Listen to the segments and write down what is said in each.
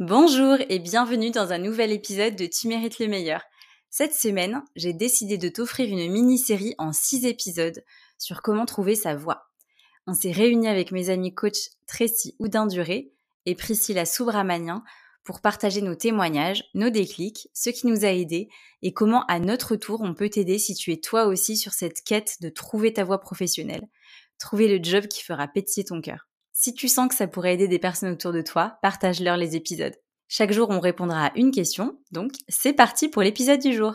Bonjour et bienvenue dans un nouvel épisode de Tu mérites le meilleur. Cette semaine, j'ai décidé de t'offrir une mini-série en 6 épisodes sur comment trouver sa voix. On s'est réunis avec mes amis coach Tracy Houdin-Duré et Priscilla Soubramanian pour partager nos témoignages, nos déclics, ce qui nous a aidés et comment à notre tour on peut t'aider si tu es toi aussi sur cette quête de trouver ta voie professionnelle, trouver le job qui fera pétiller ton cœur. Si tu sens que ça pourrait aider des personnes autour de toi, partage-leur les épisodes. Chaque jour, on répondra à une question, donc c'est parti pour l'épisode du jour.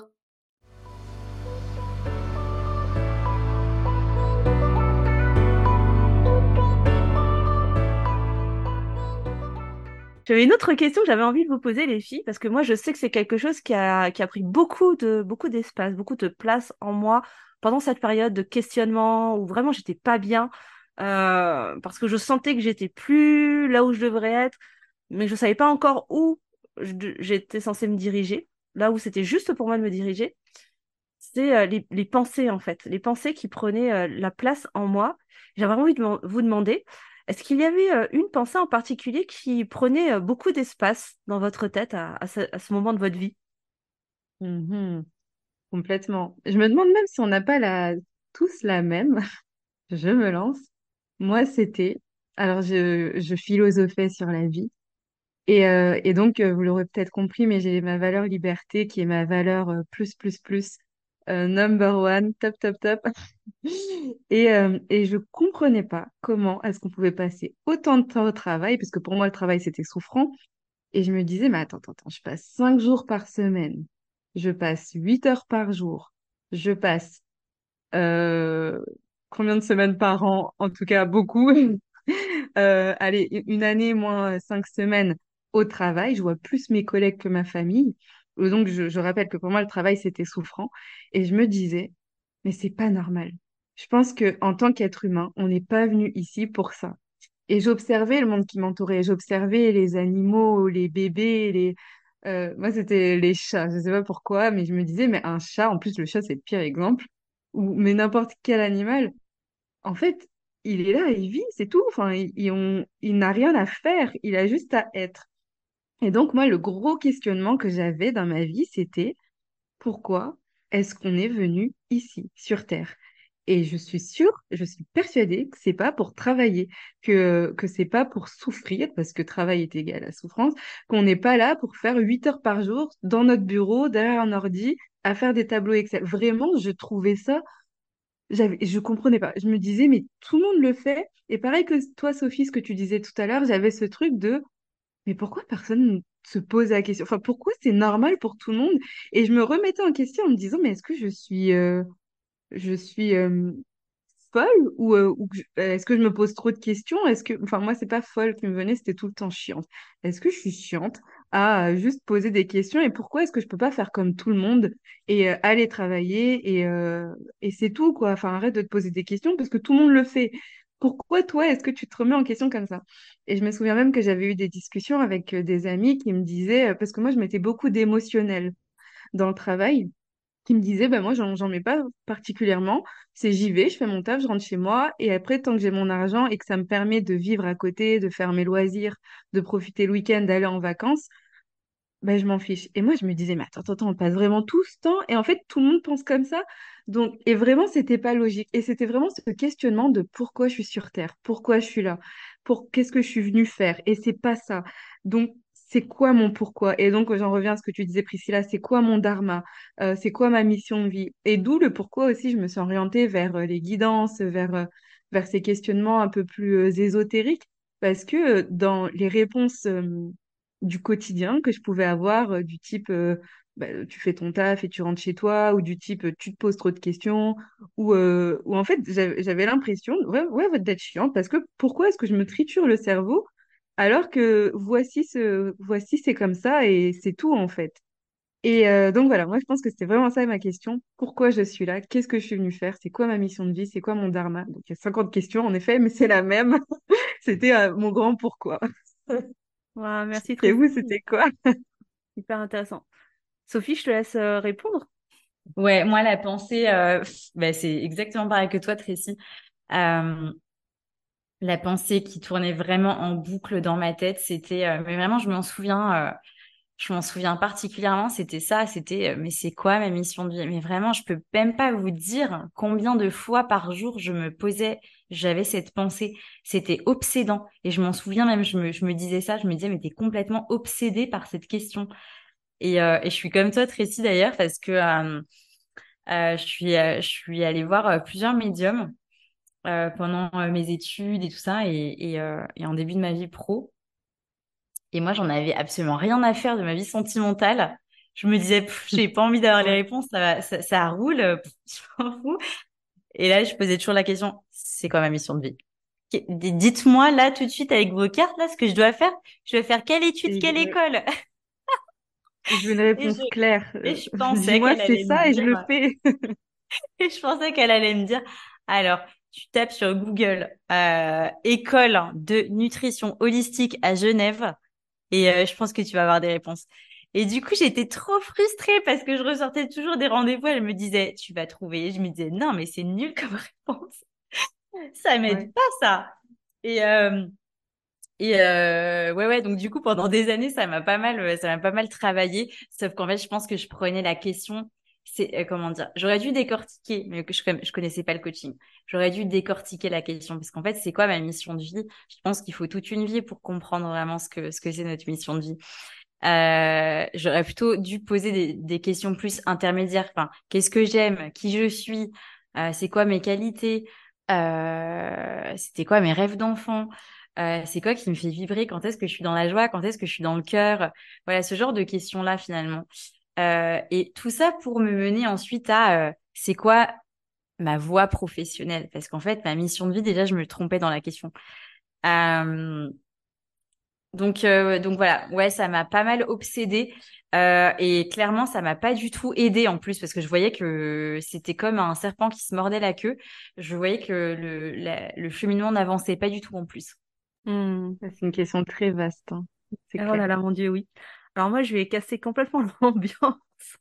J'avais une autre question que j'avais envie de vous poser, les filles, parce que moi, je sais que c'est quelque chose qui a, pris beaucoup de beaucoup d'espace, beaucoup de place en moi pendant cette période de questionnement où vraiment j'étais pas bien. Euh, parce que je sentais que j'étais plus là où je devrais être, mais je savais pas encore où j'étais censée me diriger, là où c'était juste pour moi de me diriger. C'est euh, les, pensées en fait, les pensées qui prenaient euh, la place en moi. J'avais envie de vous demander, est-ce qu'il y avait une pensée en particulier qui prenait beaucoup d'espace dans votre tête à, ce, moment de votre vie? Mmh Complètement. Je me demande même si on n'a pas tous la même. je me lance. Moi, c'était, alors je, je philosophais sur la vie. Et, euh, et donc, euh, vous l'aurez peut-être compris, mais j'ai ma valeur liberté qui est ma valeur euh, plus, plus, plus, number one, top, top, top. Et, et je comprenais pas comment est-ce qu'on pouvait passer autant de temps au travail, parce que pour moi, le travail, c'était souffrant. Et je me disais, mais attends, attends, attends, je passe cinq jours par semaine, je passe huit heures par jour, je passe combien de semaines par an, en tout cas beaucoup. euh, allez, une année moins cinq semaines au travail, je vois plus mes collègues que ma famille. Euh, donc, je, rappelle que pour moi, le travail, c'était souffrant. Et je me disais, mais c'est pas normal. Je pense que en tant qu'être humain, on n'est pas venu ici pour ça. Et j'observais le monde qui m'entourait. J'observais les animaux, les bébés, les... Euh, moi, c'était les chats. Je sais pas pourquoi, mais je me disais, mais un chat, en plus, le chat, c'est le pire exemple, ou mais n'importe quel animal, en fait, il est là, il vit, c'est tout. Enfin, il, n'a rien à faire, il a juste à être. Et donc, moi, le gros questionnement que j'avais dans ma vie, c'était pourquoi est-ce qu'on est venu ici, sur Terre? Et je suis sûre, je suis persuadée que c'est pas pour travailler, que, que c'est pas pour souffrir, parce que travail est égal à souffrance, qu'on n'est pas là pour faire 8 heures par jour dans notre bureau, derrière un ordi, à faire des tableaux Excel. Vraiment, je trouvais ça j'avais, je comprenais pas. Je me disais, mais tout le monde le fait. Et pareil que toi, Sophie, ce que tu disais tout à l'heure, j'avais ce truc de, mais pourquoi personne ne se pose la question? Enfin, pourquoi c'est normal pour tout le monde? Et je me remettais en question en me disant, mais est-ce que je suis, euh, je suis folle ou, euh, ou est-ce que je me pose trop de questions? Est-ce que, enfin, moi, c'est pas folle qui me venait, c'était tout le temps chiante. Est-ce que je suis chiante? À juste poser des questions et pourquoi est-ce que je peux pas faire comme tout le monde et euh, aller travailler et, euh, et c'est tout, quoi. Enfin, arrête de te poser des questions parce que tout le monde le fait. Pourquoi toi, est-ce que tu te remets en question comme ça? Et je me souviens même que j'avais eu des discussions avec euh, des amis qui me disaient, parce que moi, je mettais beaucoup d'émotionnel dans le travail qui me disait, bah, moi, j'en mets pas particulièrement. C'est j'y vais, je fais mon taf, je rentre chez moi. Et après, tant que j'ai mon argent et que ça me permet de vivre à côté, de faire mes loisirs, de profiter le week-end, d'aller en vacances, bah, je m'en fiche. Et moi, je me disais, mais attends, attends, on passe vraiment tout ce temps. Et en fait, tout le monde pense comme ça. Donc, et vraiment, c'était pas logique. Et c'était vraiment ce questionnement de pourquoi je suis sur Terre, pourquoi je suis là, pour qu'est-ce que je suis venue faire? Et c'est pas ça. Donc, c'est quoi mon pourquoi? Et donc, j'en reviens à ce que tu disais, Priscilla, c'est quoi mon dharma? Euh, c'est quoi ma mission de vie? Et d'où le pourquoi aussi, je me suis orientée vers euh, les guidances, vers, euh, vers ces questionnements un peu plus ésotériques. Parce que dans les réponses du quotidien que je pouvais avoir, euh, du type euh, bah, tu fais ton taf et tu rentres chez toi, ou du type tu te poses trop de questions, ou, euh, ou en fait j'avais l'impression, ouais, ouais, d'être chiante, parce que pourquoi est-ce que je me triture le cerveau alors que voici ce, voici c'est comme ça et c'est tout en fait. Et donc voilà, moi je pense que c'était vraiment ça ma question. Pourquoi je suis là? Qu'est-ce que je suis venue faire? C'est quoi ma mission de vie? C'est quoi mon dharma? Donc il y a 50 questions en effet, mais c'est la même. C'était mon grand pourquoi. Ouais, Merci Et vous, c'était quoi? hyper intéressant. Sophie, je te laisse euh, répondre. Ouais, moi la pensée, euh, bah, c'est exactement pareil que toi, Tracy. Euh, la pensée qui tournait vraiment en boucle dans ma tête, c'était, mais vraiment, je m'en souviens, je m'en souviens particulièrement, c'était ça, c'était euh, mais c'est quoi ma mission de vie? Mais vraiment, je peux même pas vous dire combien de fois par jour je me posais, j'avais cette pensée, c'était obsédant et je m'en souviens même, je me, je me disais ça, je me disais mais t'es complètement obsédée par cette question. Et, euh, et je suis comme toi Tracy d'ailleurs parce que euh, euh, je suis je suis allée voir plusieurs médiums pendant mes études et tout ça et, et, et en début de ma vie pro. Et moi, j'en avais absolument rien à faire de ma vie sentimentale. Je me disais, j'ai pas envie d'avoir les réponses, ça, ça, ça roule, je m'en fous. Et là, je posais toujours la question, c'est quoi ma mission de vie? Dites-moi là tout de suite avec vos cartes là ce que je dois faire. Je dois faire quelle étude, quelle école? Je veux une réponse claire. Et je pensais qu'elle c'est ça et je le fais. et je pensais qu'elle allait me dire, alors tu tapes sur Google euh, école de nutrition holistique à Genève et euh, je pense que tu vas avoir des réponses. Et du coup, j'étais trop frustrée parce que je ressortais toujours des rendez-vous. Elle me disait, tu vas trouver. je me disais, non, mais c'est nul comme réponse. ça m'aide pas, ça. Et, euh, et euh, ouais, ouais. Donc, du coup, pendant des années, ça m'a pas mal, ça m'a pas mal travaillé. Sauf qu'en fait, je pense que je prenais la question c'est euh, comment dire j'aurais dû décortiquer mais je je connaissais pas le coaching. J'aurais dû décortiquer la question parce qu'en fait c'est quoi ma mission de vie? Je pense qu'il faut toute une vie pour comprendre vraiment ce que ce que c'est notre mission de vie. Euh, j'aurais plutôt dû poser des, questions plus intermédiaires. Enfin qu'est-ce que j'aime? Qui je suis? Euh, c'est quoi mes qualités? C'était quoi mes rêves d'enfant? C'est quoi qui me fait vibrer? Quand est-ce que je suis dans la joie? Quand est-ce que je suis dans le cœur? Voilà ce genre de questions là finalement euh, et tout ça pour me mener ensuite à euh, c'est quoi ma voie professionnelle? Parce qu'en fait, ma mission de vie, déjà, je me trompais dans la question. Euh, donc, donc voilà, ouais, ça m'a pas mal obsédée. et clairement, ça m'a pas du tout aidé en plus parce que je voyais que c'était comme un serpent qui se mordait la queue. Je voyais que le, le cheminement n'avançait pas du tout en plus. Mmh. C'est une question très vaste. Hein. Oh là là, mon Dieu, oui. Alors moi, je vais casser complètement l'ambiance.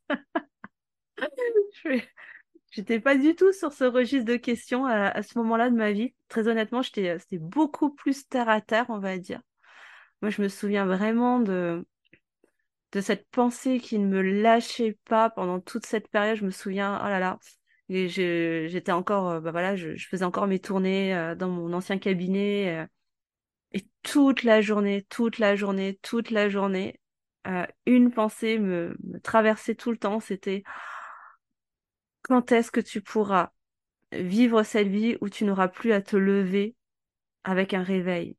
J'étais pas du tout sur ce registre de questions à, ce moment-là de ma vie. Très honnêtement, j'étais, c'était beaucoup plus terre à terre, on va dire. Moi, je me souviens vraiment de, de cette pensée qui ne me lâchait pas pendant toute cette période. Je me souviens, oh là là, j'étais encore, euh, bah voilà, je, faisais encore mes tournées euh, dans mon ancien cabinet. Euh, et toute la journée, toute la journée, toute la journée, euh, une pensée me, traversait tout le temps, c'était quand est-ce que tu pourras vivre cette vie où tu n'auras plus à te lever avec un réveil?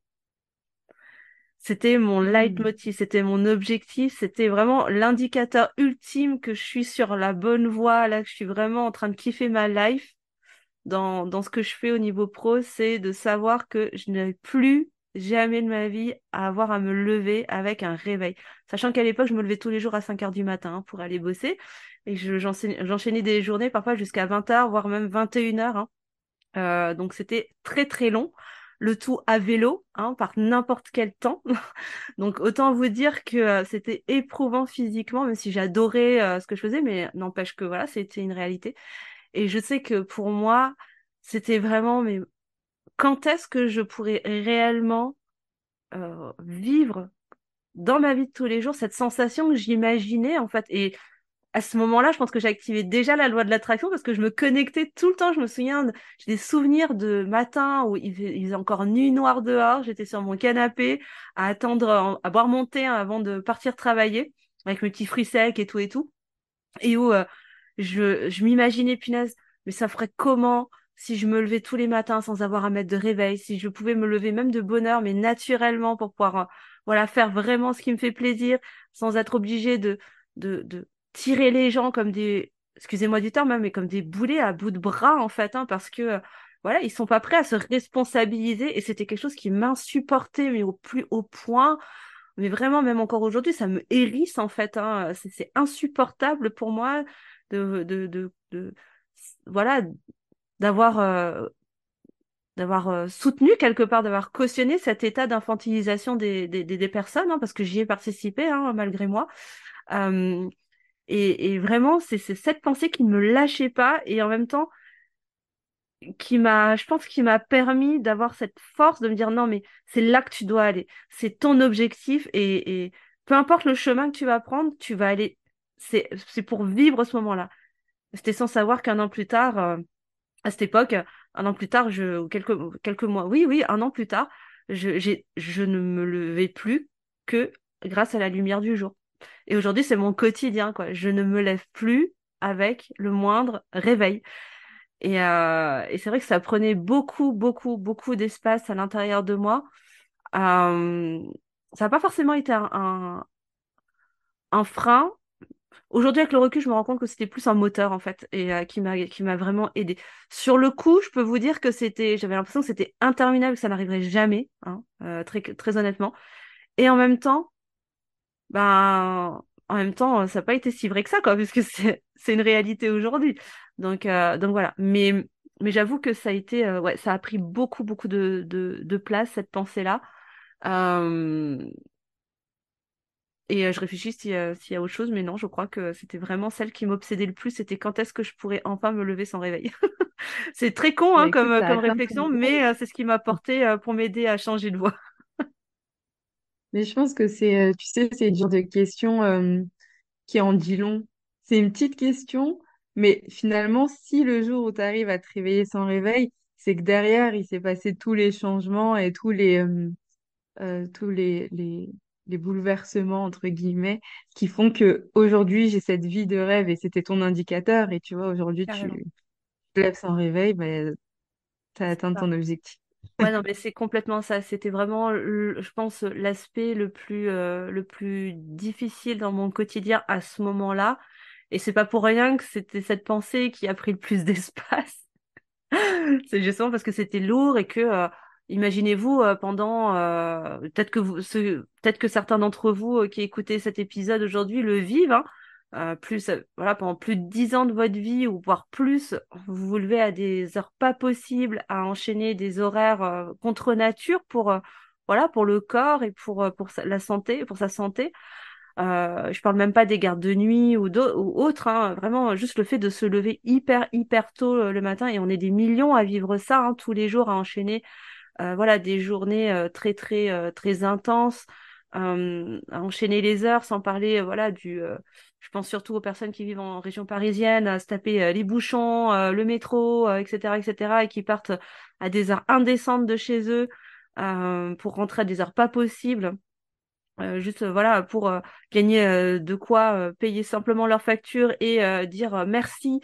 C'était mon mmh. leitmotiv, c'était mon objectif, c'était vraiment l'indicateur ultime que je suis sur la bonne voie, là que je suis vraiment en train de kiffer ma life dans, dans ce que je fais au niveau pro, c'est de savoir que je n'ai plus jamais de ma vie à avoir à me lever avec un réveil. Sachant qu'à l'époque, je me levais tous les jours à 5 heures du matin pour aller bosser. Et j'enchaînais des journées parfois jusqu'à 20 h voire même 21 heures. Hein. Euh, donc c'était très très long. Le tout à vélo, hein, par n'importe quel temps. donc autant vous dire que euh, c'était éprouvant physiquement, même si j'adorais euh, ce que je faisais, mais n'empêche que voilà, c'était une réalité. Et je sais que pour moi, c'était vraiment quand est-ce que je pourrais réellement euh, vivre dans ma vie de tous les jours cette sensation que j'imaginais en fait? Et à ce moment-là, je pense que j'activais déjà la loi de l'attraction parce que je me connectais tout le temps. Je me souviens, j'ai des souvenirs de matin où il faisait, encore nuit noire dehors. J'étais sur mon canapé à attendre, à boire mon thé avant de partir travailler avec mes petits fruits secs et tout et tout. Et où euh, je, je m'imaginais, punaise, mais ça ferait comment si je me levais tous les matins sans avoir à mettre de réveil, si je pouvais me lever même de bonne heure, mais naturellement pour pouvoir euh, voilà faire vraiment ce qui me fait plaisir, sans être obligé de, de, tirer les gens comme des, excusez-moi du terme, hein, mais comme des boulets à bout de bras en fait, hein, parce que euh, voilà, ils sont pas prêts à se responsabiliser et c'était quelque chose qui m'insupportait mais au plus haut point. Mais vraiment, même encore aujourd'hui, ça me hérisse en fait. Hein. C'est insupportable pour moi de, de, de, de voilà d'avoir euh, d'avoir euh, soutenu quelque part, d'avoir cautionné cet état d'infantilisation des, des, personnes, hein, parce que j'y ai participé hein, malgré moi. Euh, et, vraiment, c'est cette pensée qui ne me lâchait pas, et en même temps, qui m'a, je pense, qui m'a permis d'avoir cette force de me dire non, mais c'est là que tu dois aller. C'est ton objectif et, peu importe le chemin que tu vas prendre, tu vas aller. C'est, pour vivre ce moment-là. C'était sans savoir qu'un an plus tard, à cette époque, un an plus tard, je, quelques, quelques mois, oui, oui, un an plus tard, je, j'ai, je ne me levais plus que grâce à la lumière du jour. Et aujourd'hui, c'est mon quotidien, quoi. Je ne me lève plus avec le moindre réveil. Et, euh, et c'est vrai que ça prenait beaucoup, beaucoup, beaucoup d'espace à l'intérieur de moi. Euh, ça n'a pas forcément été un, un, frein. Aujourd'hui, avec le recul, je me rends compte que c'était plus un moteur, en fait, et euh, qui m'a vraiment aidé. Sur le coup, je peux vous dire que c'était, j'avais l'impression que c'était interminable, que ça n'arriverait jamais, hein, très, très honnêtement. Et en même temps, ben, en même temps, ça n'a pas été si vrai que ça, quoi, puisque c'est, une réalité aujourd'hui. Donc, euh, donc voilà. Mais, mais j'avoue que ça a été, euh, ouais, ça a pris beaucoup, beaucoup de, de, place, cette pensée-là. Euh, et je réfléchis s'il y, a, s'il y a autre chose, mais non, je crois que c'était vraiment celle qui m'obsédait le plus, c'était quand est-ce que je pourrais enfin me lever sans réveil. c'est très con hein, comme, comme réflexion, mais c'est ce qui m'a porté pour m'aider à changer de voix. Mais je pense que c'est, tu sais, c'est une genre de question qui en dit long. C'est une petite question, mais finalement, si le jour où tu arrives à te réveiller sans réveil, c'est que derrière, il s'est passé tous les changements et tous les, euh, euh, tous les, les, les bouleversements, entre guillemets, qui font que aujourd'hui j'ai cette vie de rêve et c'était ton indicateur. Et tu vois, aujourd'hui, tu te lèves sans réveil, ben, tu as atteint ton objectif. Ouais, non, mais c'est complètement ça. C'était vraiment, je pense, l'aspect le plus, euh, le plus difficile dans mon quotidien à ce moment-là. Et c'est pas pour rien que c'était cette pensée qui a pris le plus d'espace. c'est justement parce que c'était lourd et que, euh, imaginez-vous, euh, pendant, euh, peut-être que vous, peut-être que certains d'entre vous qui écoutez cet épisode aujourd'hui le vivent, hein, plus, voilà, pendant plus de dix ans de votre vie ou voire plus, vous vous levez à des heures pas possibles, à enchaîner des horaires contre nature pour, voilà, pour le corps et pour, pour la santé, pour sa santé. Euh, je parle même pas des gardes de nuit ou, ou autres, hein. vraiment juste le fait de se lever hyper hyper tôt euh, le matin et on est des millions à vivre ça hein, tous les jours à enchaîner, euh, voilà des journées euh, très très très intenses, enchaîner les heures sans parler voilà du, je pense surtout aux personnes qui vivent en région parisienne, à se taper les bouchons, le métro, etc etc et qui partent à des heures indécentes de chez eux pour rentrer à des heures pas possibles. Euh, juste euh, voilà pour euh, gagner de quoi payer simplement leurs factures et dire merci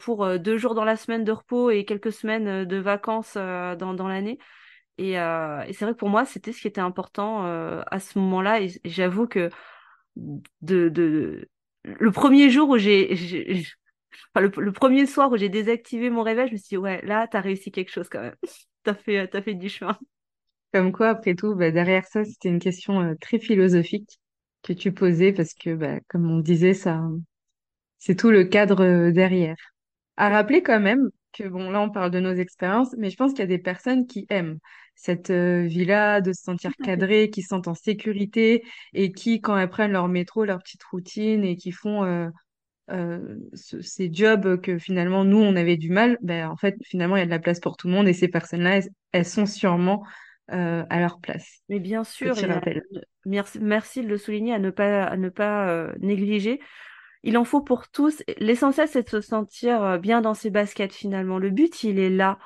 pour deux jours dans la semaine de repos et quelques semaines de vacances dans, dans l'année. Et, et c'est vrai que pour moi, c'était ce qui était important à ce moment-là. Et, j'avoue que de, de, le premier jour où j'ai, enfin, le, premier soir où j'ai désactivé mon réveil, je me suis dit, ouais, là, t'as réussi quelque chose quand même. t'as fait, t'as fait du chemin. Comme quoi, après tout, bah, derrière ça, c'était une question euh, très philosophique que tu posais parce que, bah, comme on disait, ça, c'est tout le cadre euh, derrière. À rappeler quand même que, bon, là, on parle de nos expériences, mais je pense qu'il y a des personnes qui aiment cette euh, vie-là, de se sentir cadrées, qui se sentent en sécurité et qui, quand elles prennent leur métro, leur petite routine et qui font ces jobs que finalement, nous, on avait du mal, ben, en fait, finalement, il y a de la place pour tout le monde et ces personnes-là, elles sont sûrement euh, à leur place. Mais bien sûr, merci, merci de le souligner, à ne pas, à ne pas euh, négliger. Il en faut pour tous. L'essentiel, c'est de se sentir euh, bien dans ses baskets finalement. Le but, il est là.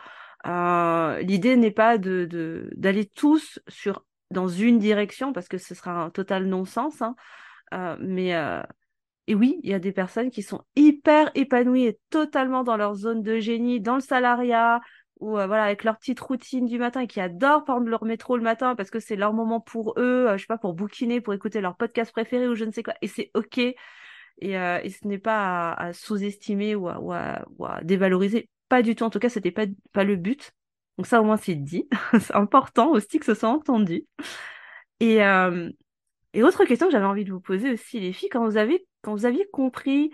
L'idée n'est pas de d'aller tous sur dans une direction parce que ce sera un total non-sens. Hein. mais et oui, il y a des personnes qui sont hyper épanouies et totalement dans leur zone de génie, dans le salariat, ou euh, voilà avec leur petite routine du matin et qui adorent prendre leur métro le matin parce que c'est leur moment pour eux, euh, je sais pas pour bouquiner, pour écouter leur podcast préféré ou je ne sais quoi et c'est ok et, euh, et ce n'est pas à, sous-estimer ou, à, dévaloriser, pas du tout. En tout cas c'était pas pas le but. Donc ça au moins c'est dit, c'est important aussi que ce soit entendu. Et et autre question que j'avais envie de vous poser aussi les filles quand vous avez quand vous aviez compris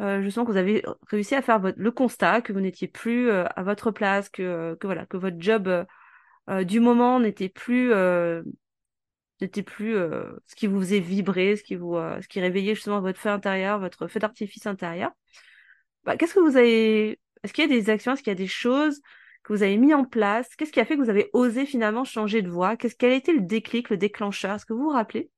euh, je sens que vous avez réussi à faire le constat que vous n'étiez plus euh, à votre place, que, que, voilà, que votre job euh, du moment n'était plus, n'était plus ce qui vous faisait vibrer, ce qui, vous, ce qui réveillait justement votre feu intérieur, votre feu d'artifice intérieur. Bah, qu'est-ce que vous avez Est-ce qu'il y a des actions, est-ce qu'il y a des choses que vous avez mis en place? Qu'est-ce qui a fait que vous avez osé finalement changer de voie? Qu'est-ce quel a été le déclic, le déclencheur? Est-ce que vous vous rappelez?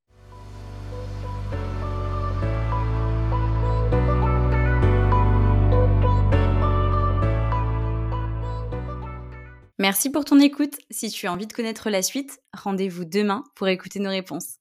Merci pour ton écoute. Si tu as envie de connaître la suite, rendez-vous demain pour écouter nos réponses.